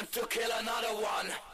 time to kill another one.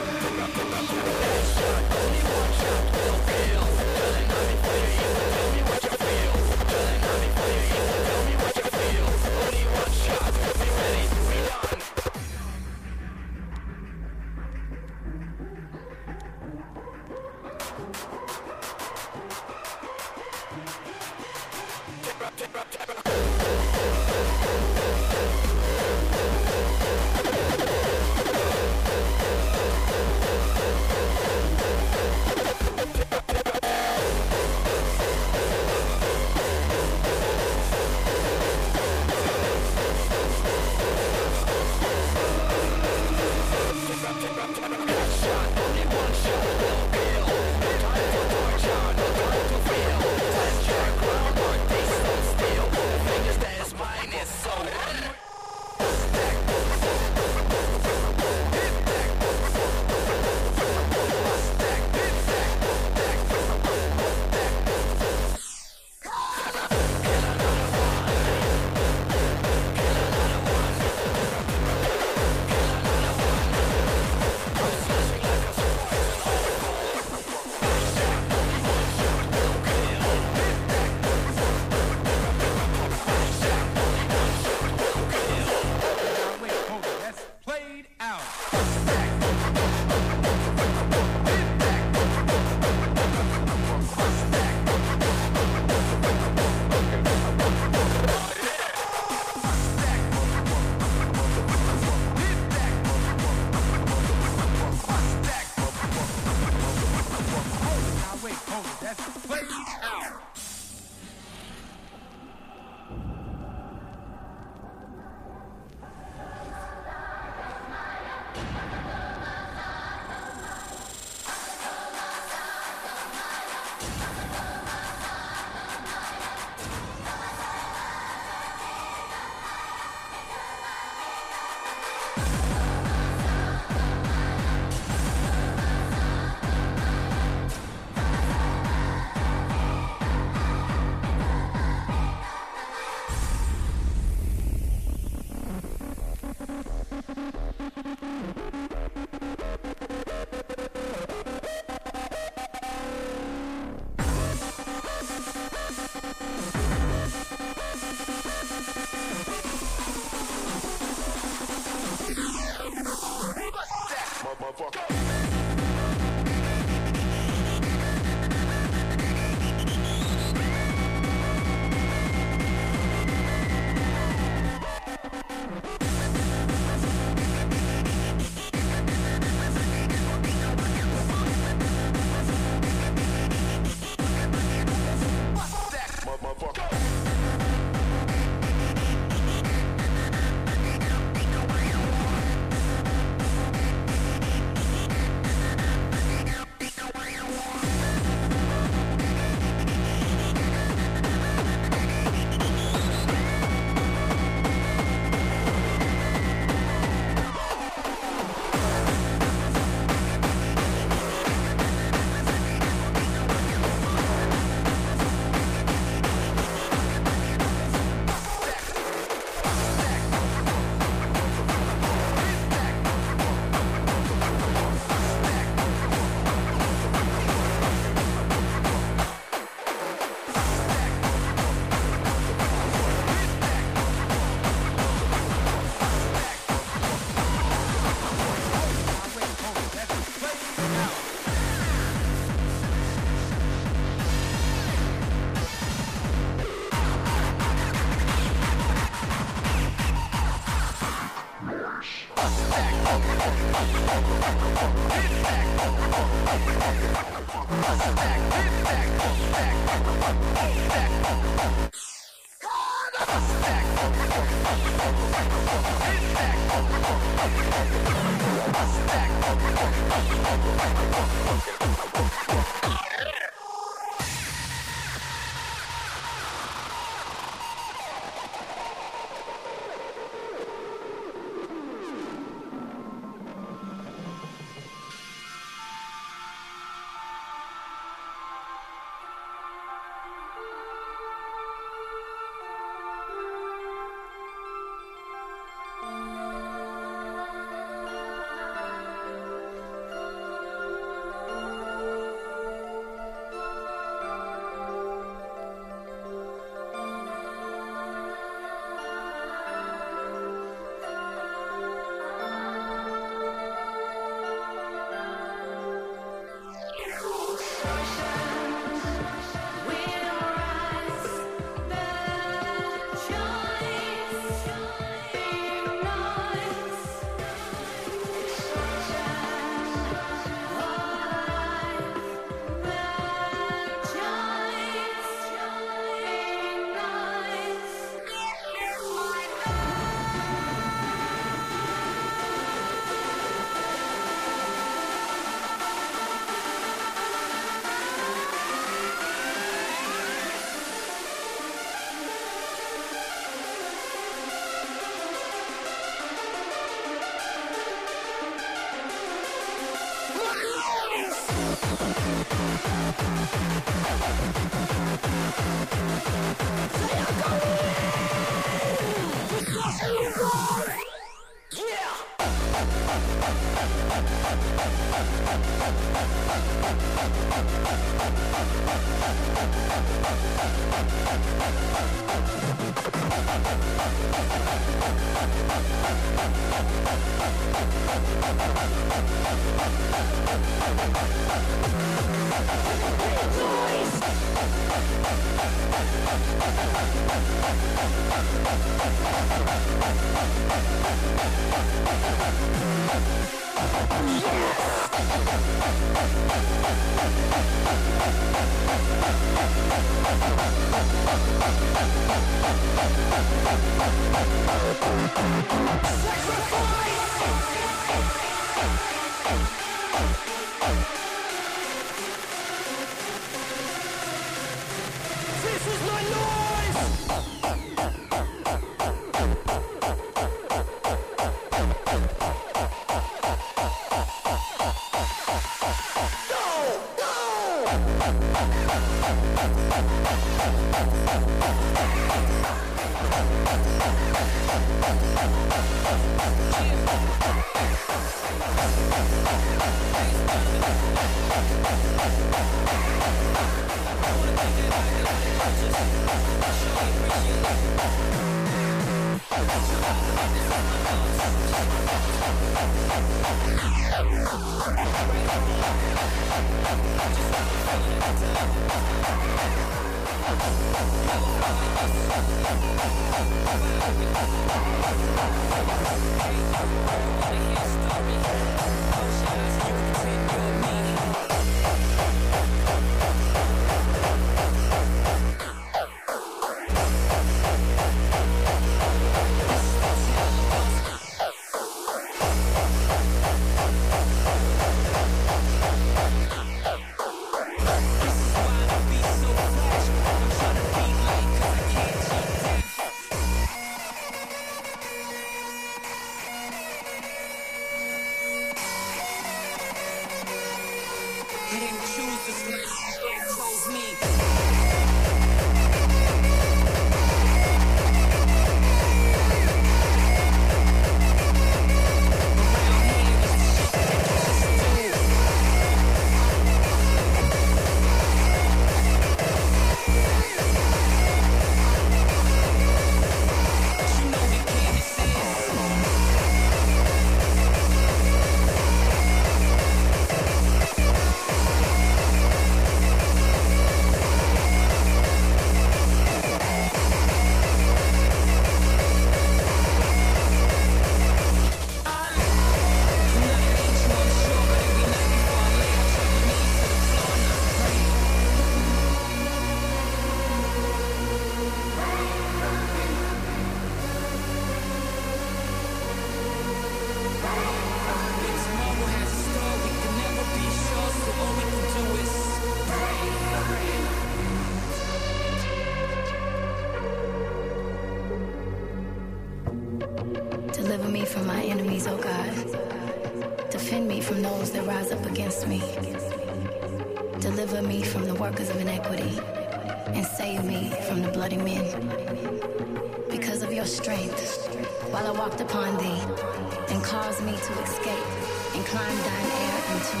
The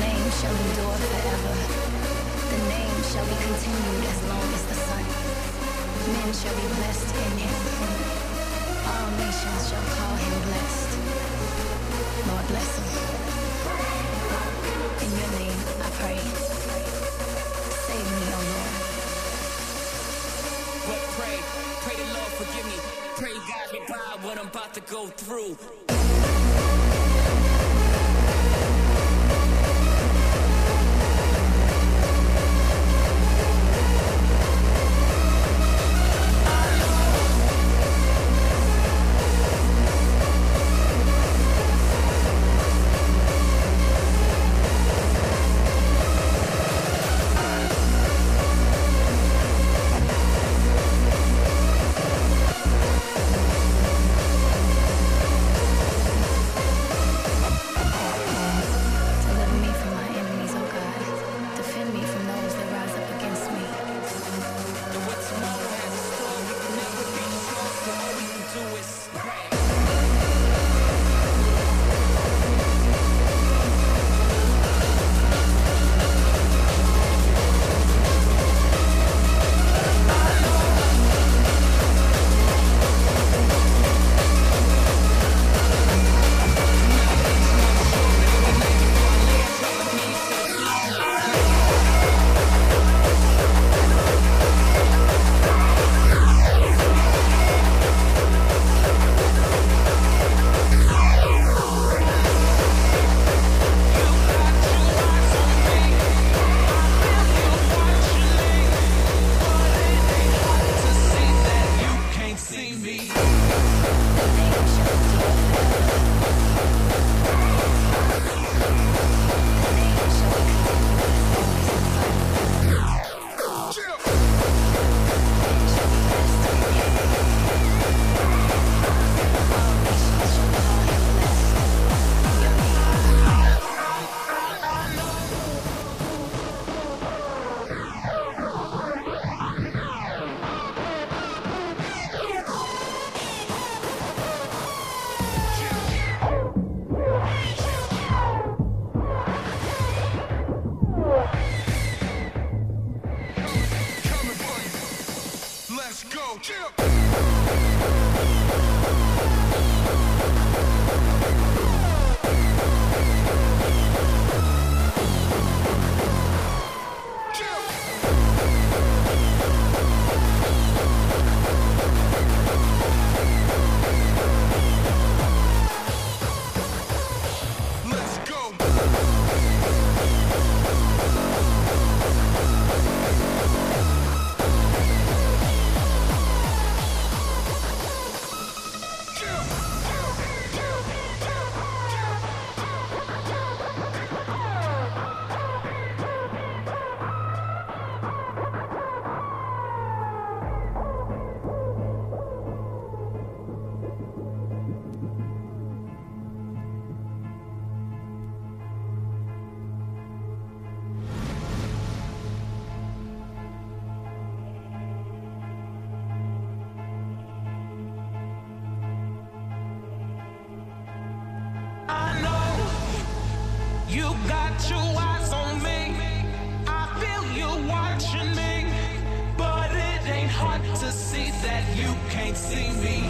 name shall endure forever. The name shall be continued as long as the sun. Men shall be blessed in him. All nations shall call him blessed. Lord bless him. In your name I pray. Save me, O Lord. Pray, pray the Lord forgive me. Pray God what I'm about to go through. You got your eyes on me. I feel you watching me, but it ain't hard to see that you can't see me.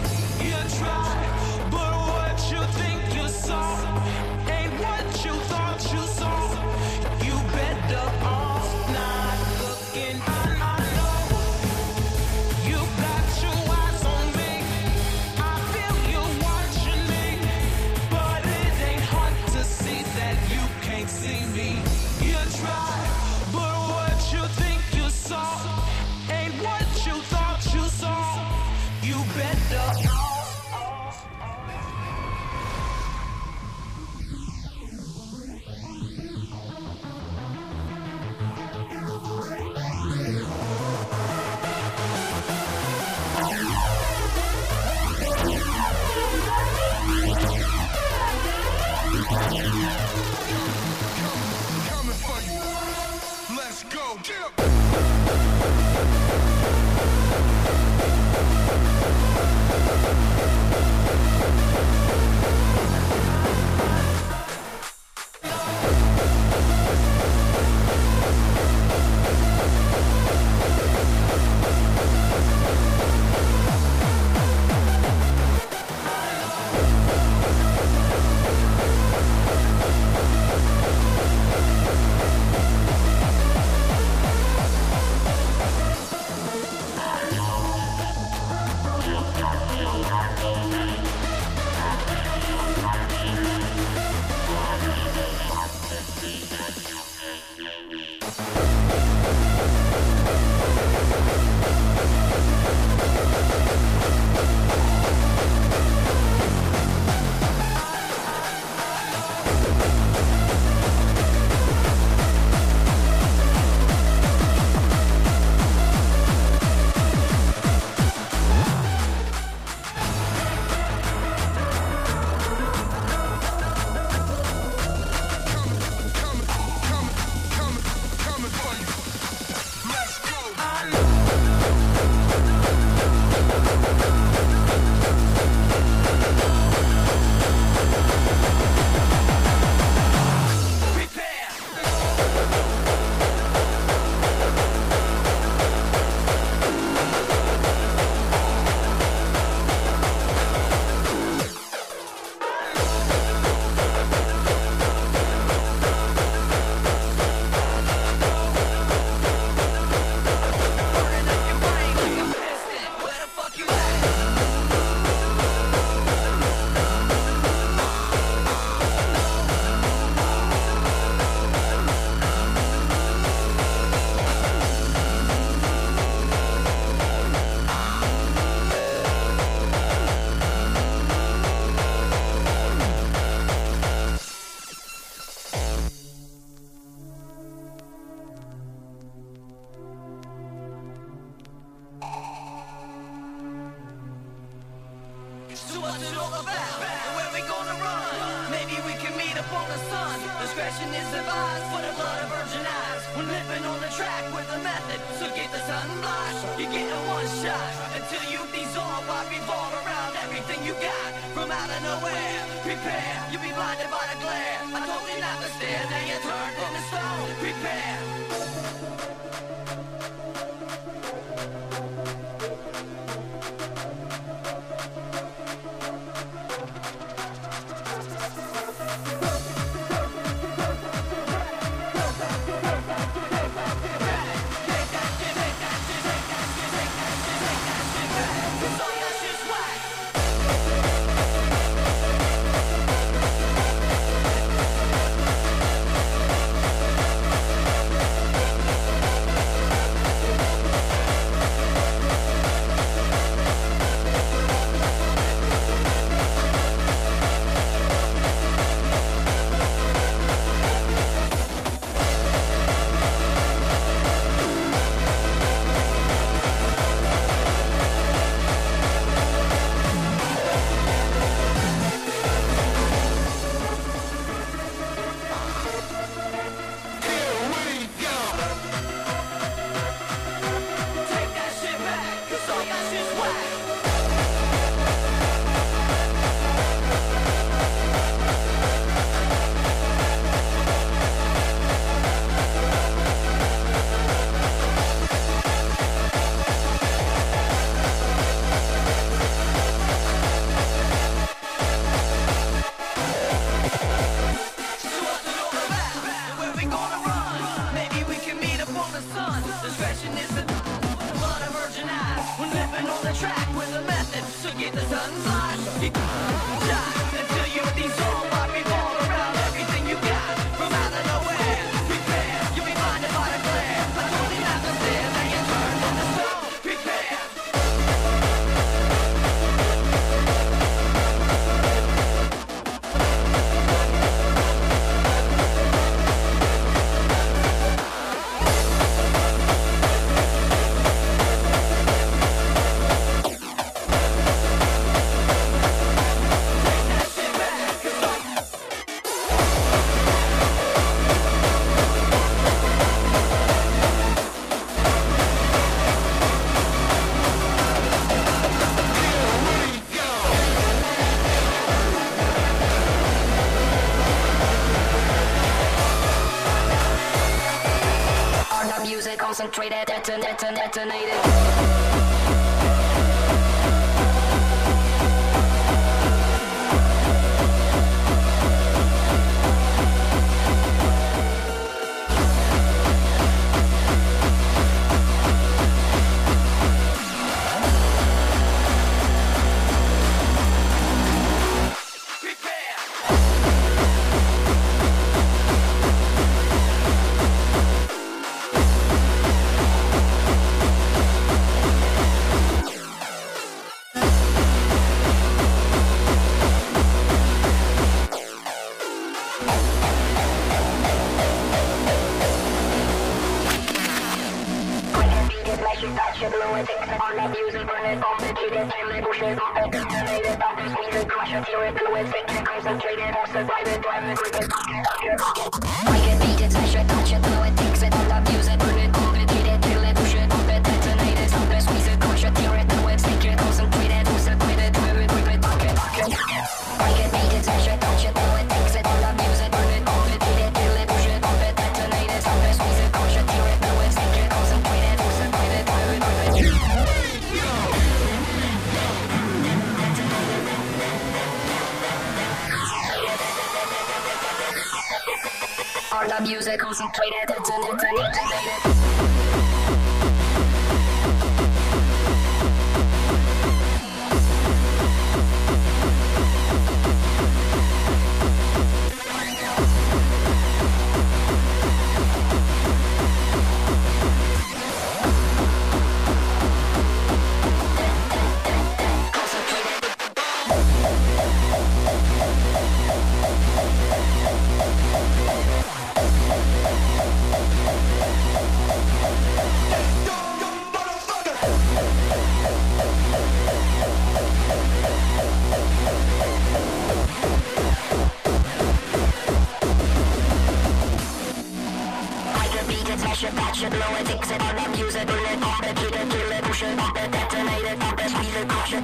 Concentrated, deton, deton, detonated.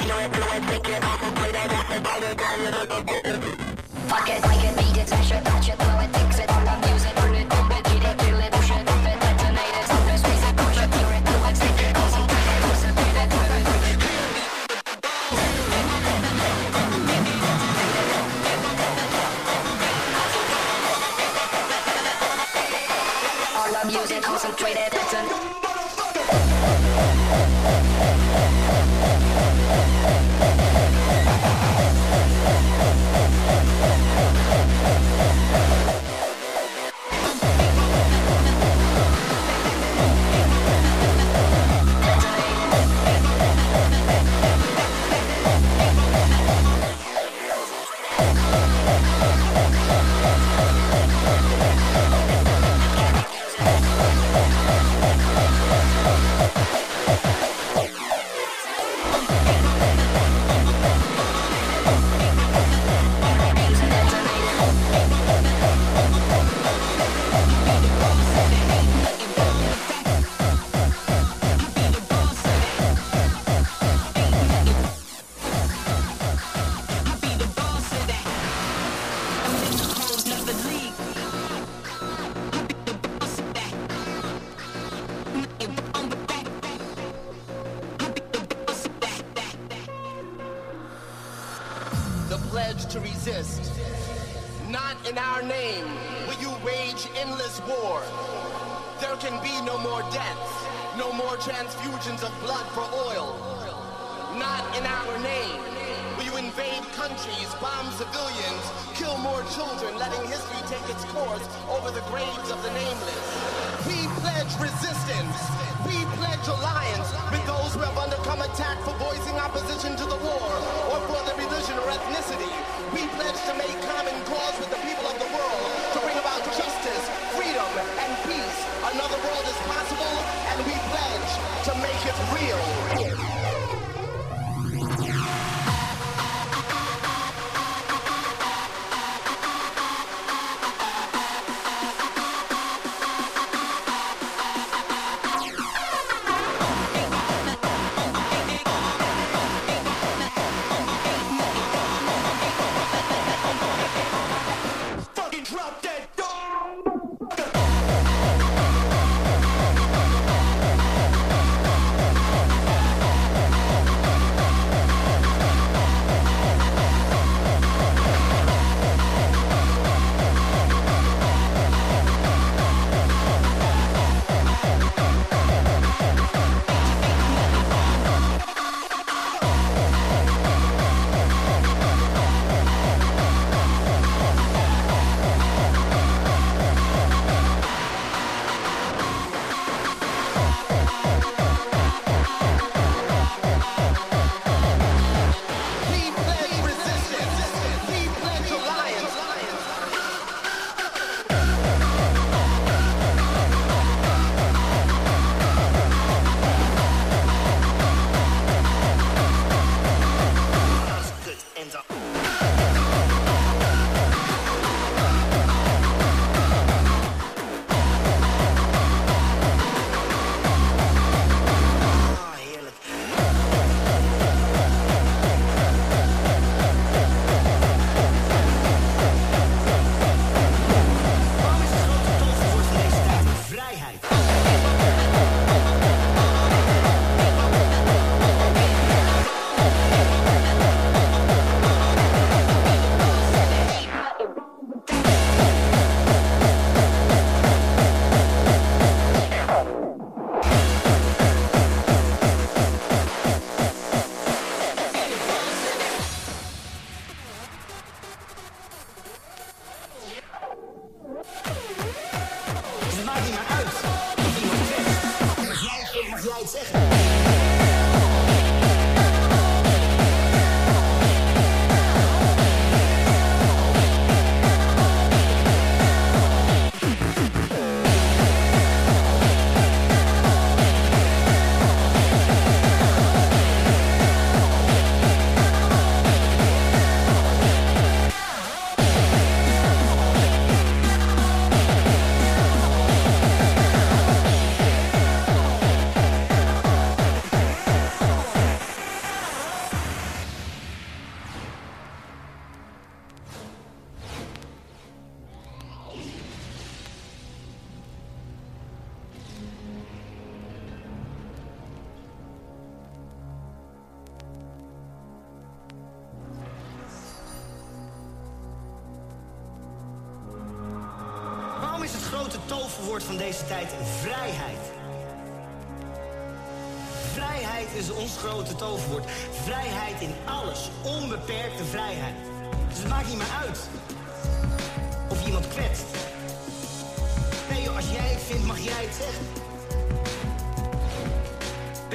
It, crush it, concentrate it,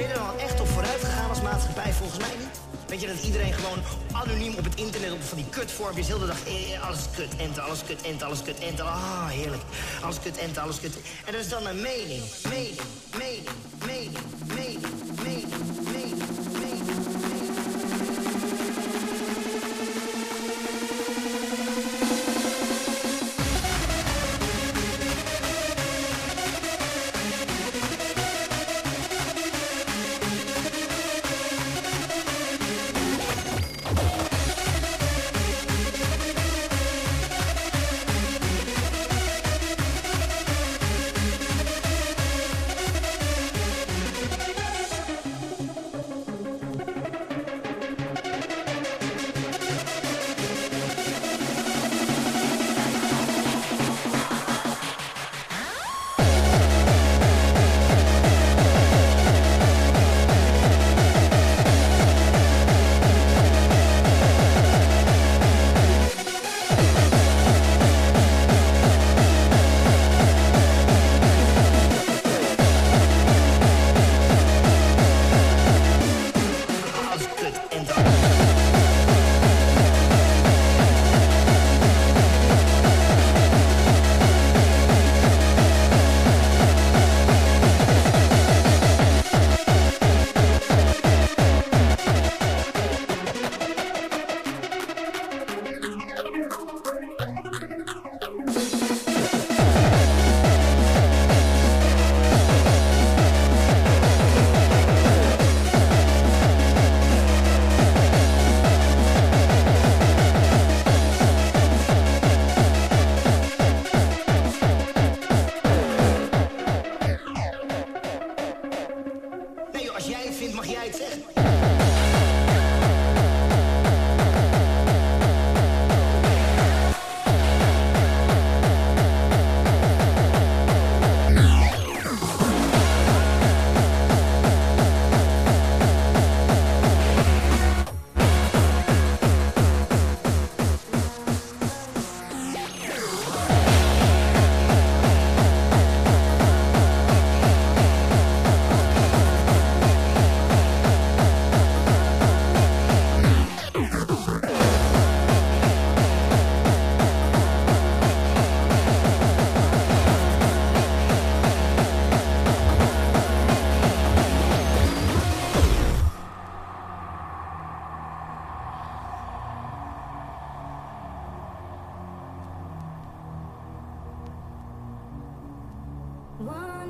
Ben je er al echt op vooruit gegaan als maatschappij? Volgens mij niet. Weet je dat iedereen gewoon anoniem op het internet op van die kutvormpjes heel de dag eh, alles is kut, enter, alles kut, enter, alles kut, enter. Ah, heerlijk. Alles kut, enter, alles kut. En dat is dan een mening, mening, mening,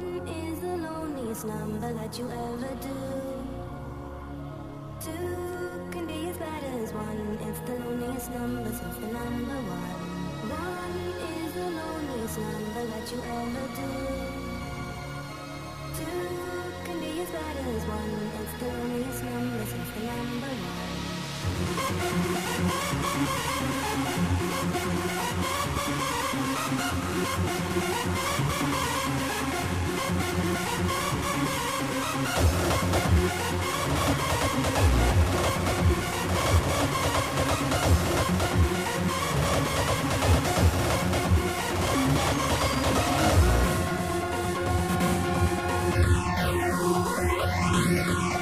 One is the loneliest number that you ever do. Two can be as bad as one. It's the loneliest number since the number one. One is the loneliest number that you ever do. Two can be as bad as one. It's the loneliest number since the number one. Yeah.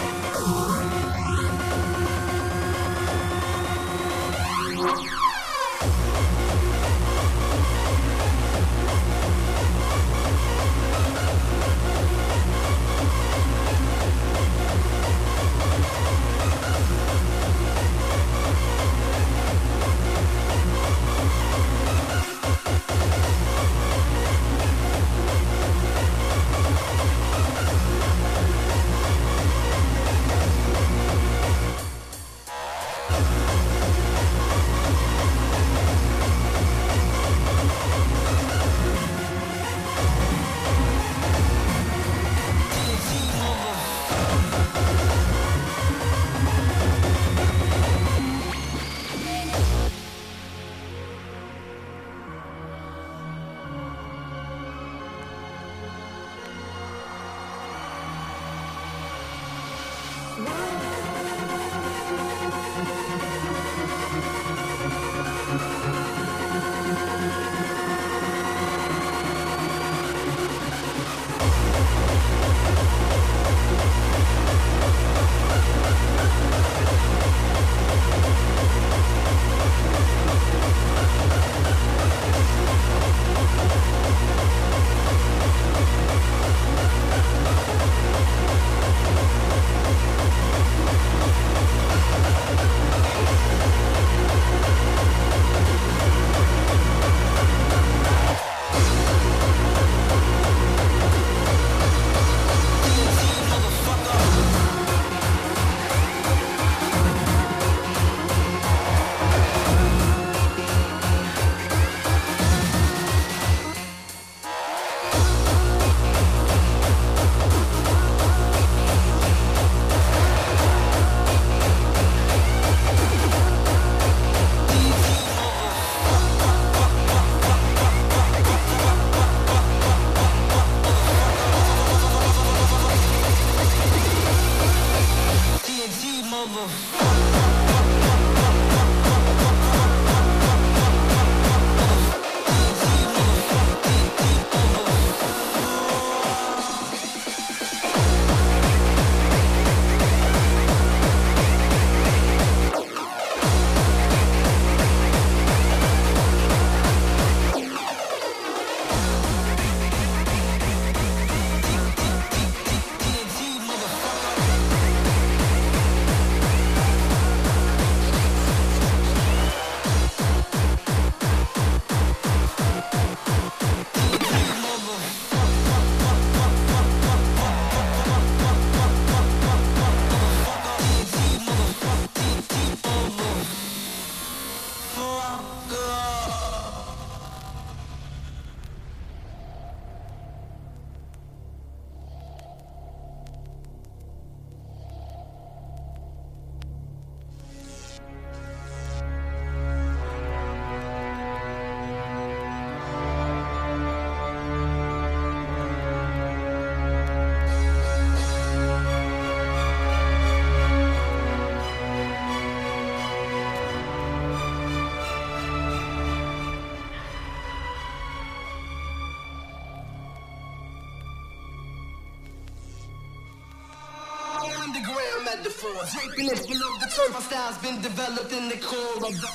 Metaphors. Draping it below the turf. My style's been developed in the core of the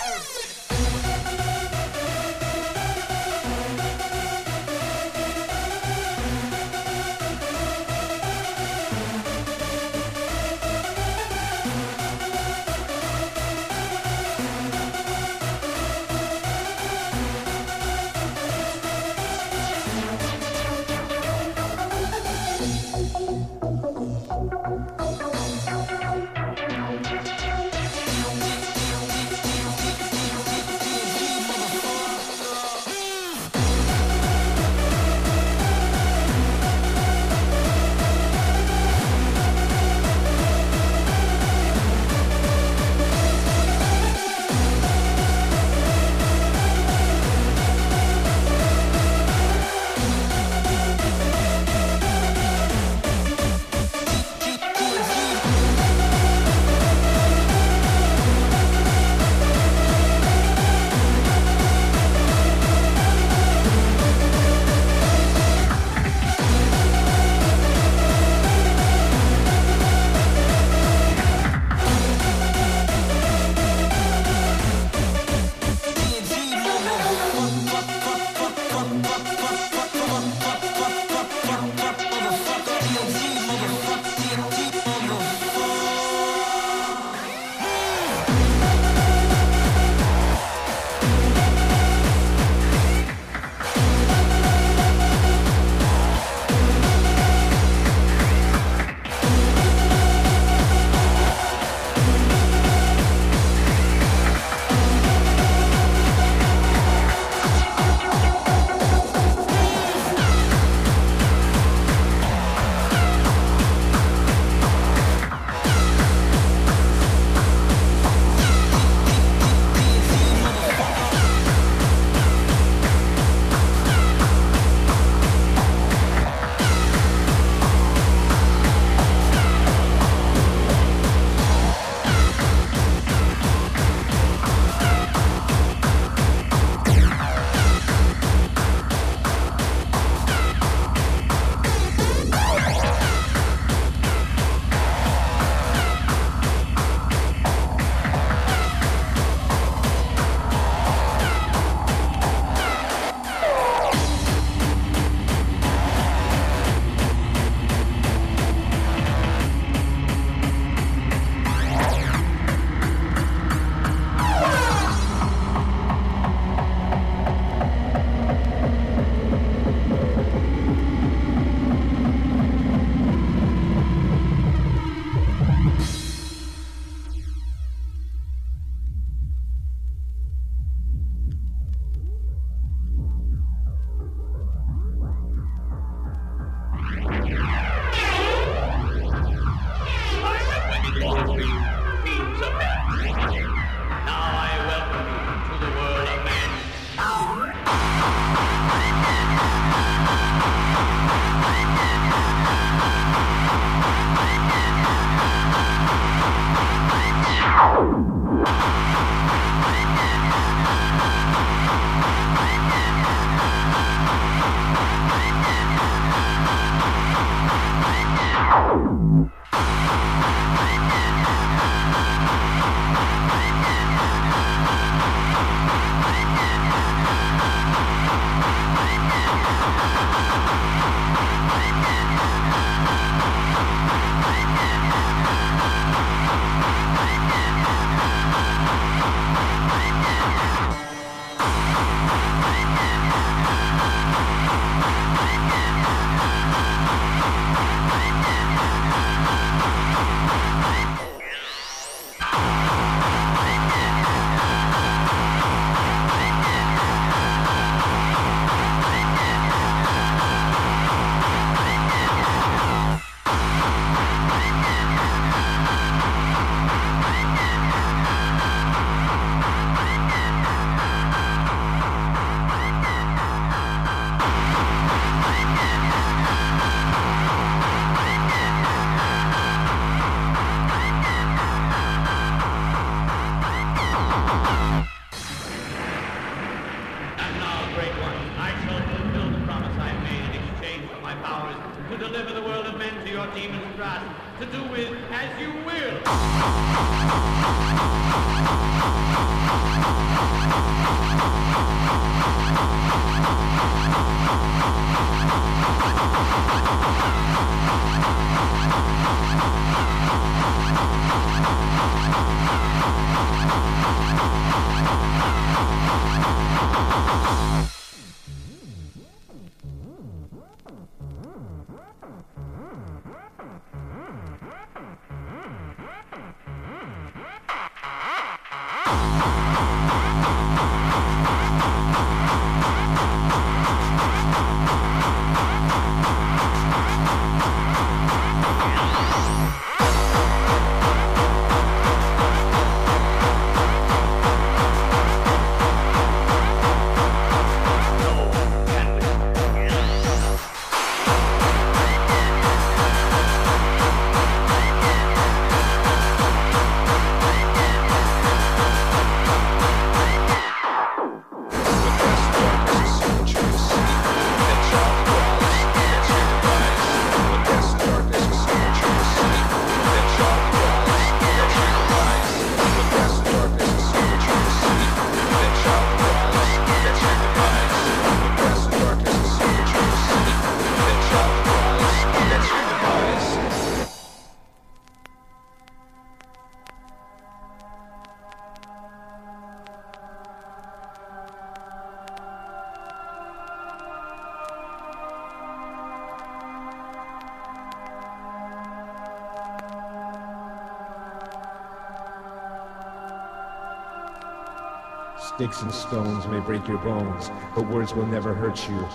Sticks and stones may break your bones, but words will never hurt you.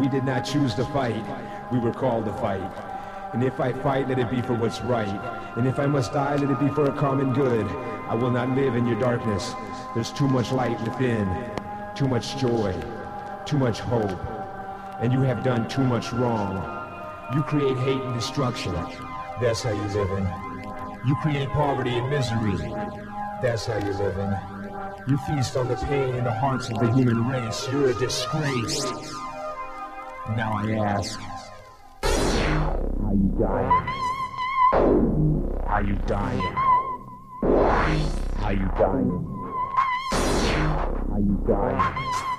We did not choose to fight, we were called to fight. And if I fight, let it be for what's right. And if I must die, let it be for a common good. I will not live in your darkness. There's too much light within, too much joy, too much hope. And you have done too much wrong. You create hate and destruction. That's how you live in. You create poverty and misery. That's how you live in. You feast on the pain in the hearts of the human race. You're a disgrace. Now I ask, are you dying? Are you dying? Are you dying? Are you dying?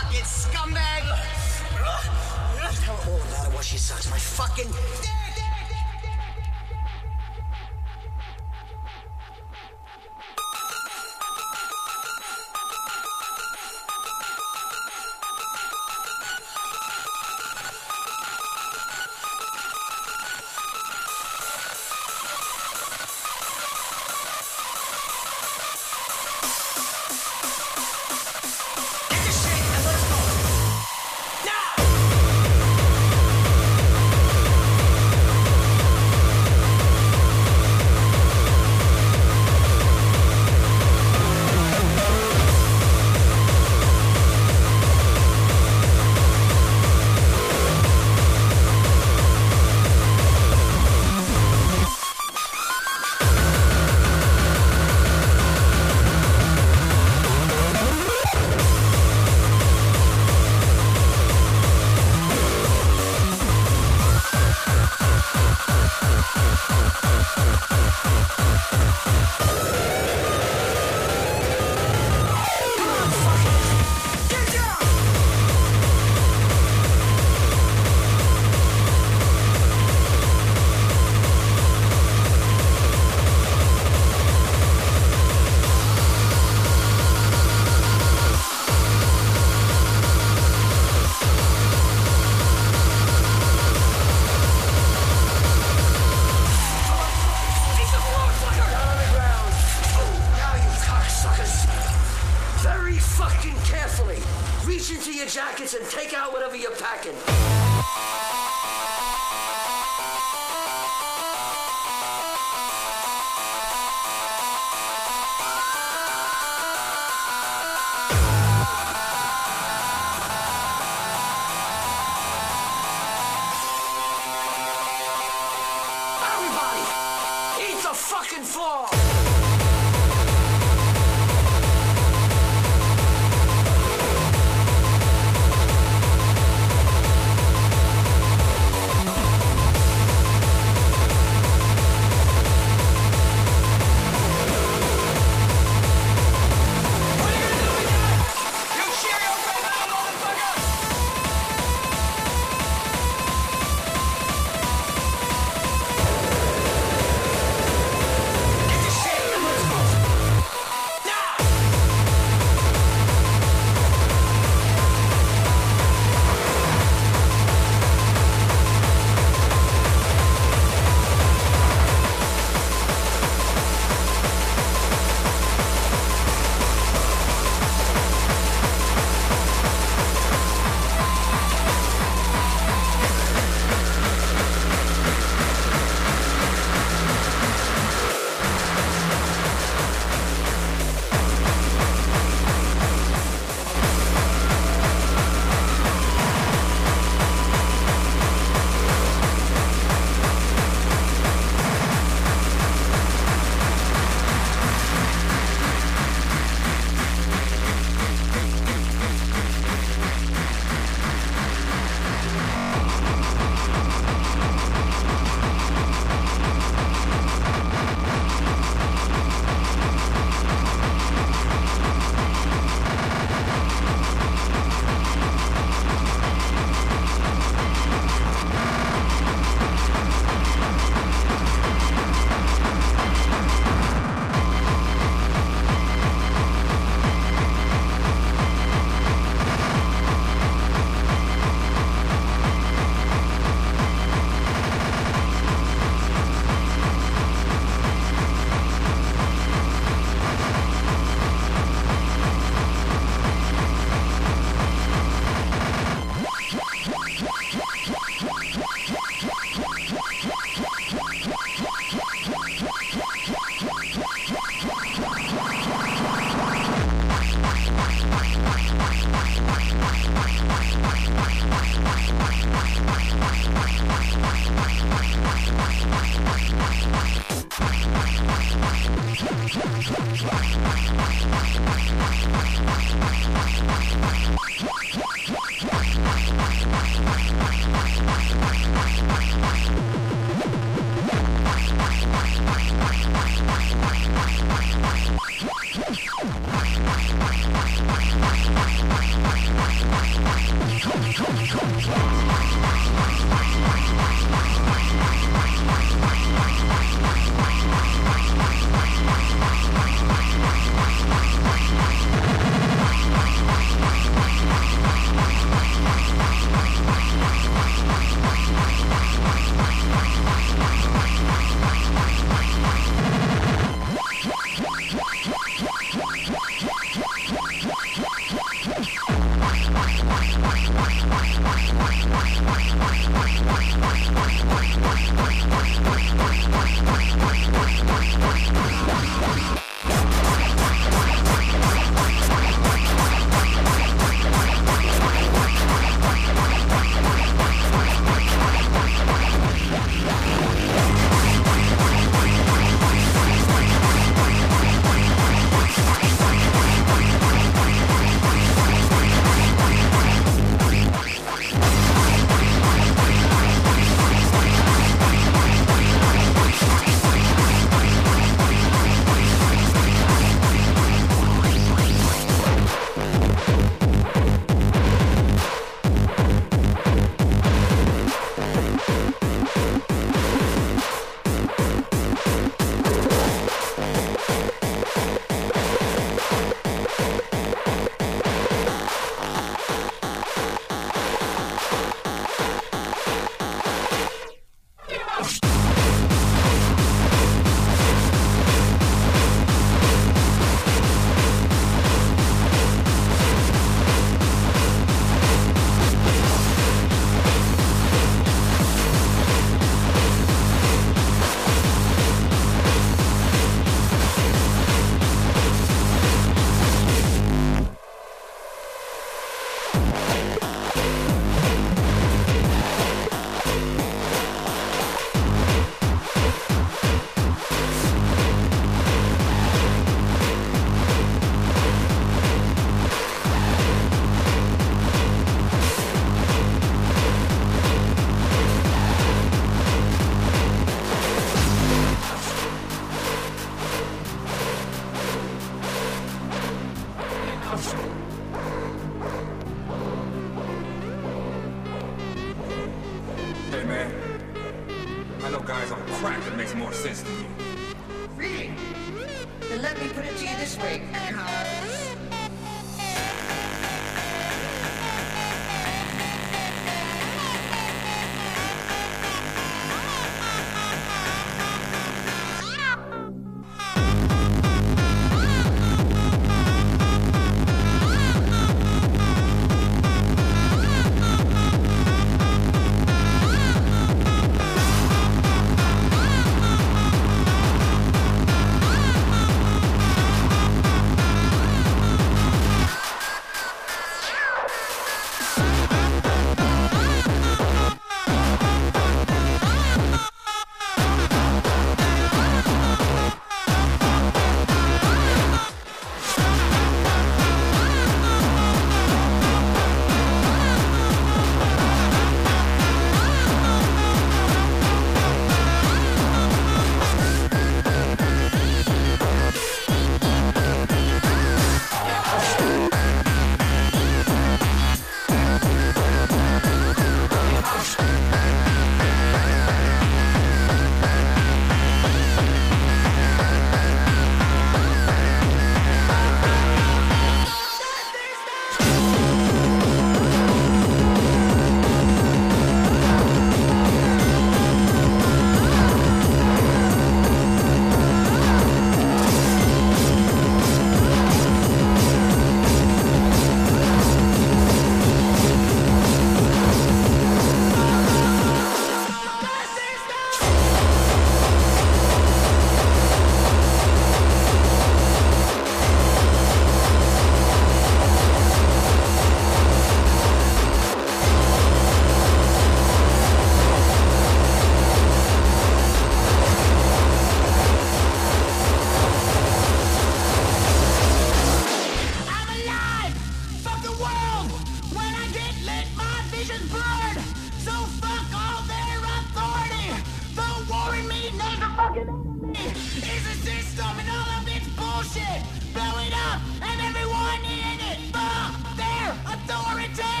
So fuck all their authority! The war in me fucking enemy is a system and all of its bullshit! Blow it up and everyone in it! Fuck their authority!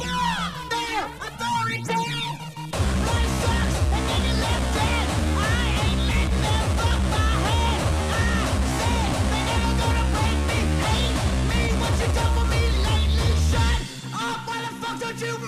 Fuck their authority! And then you dead! I ain't them my head! I said they never gonna break me! Hate me! What you done for me lately? Shut up! Why the fuck don't you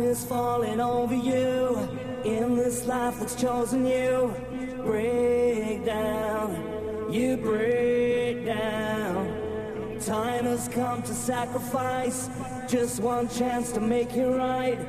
darkness falling over you. In this life that's chosen you, break down, you break down. Time has come to sacrifice, just one chance to make it right.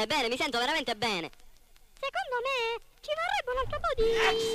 Bene, bene, mi sento veramente bene. Secondo me ci vorrebbe un altro po' di...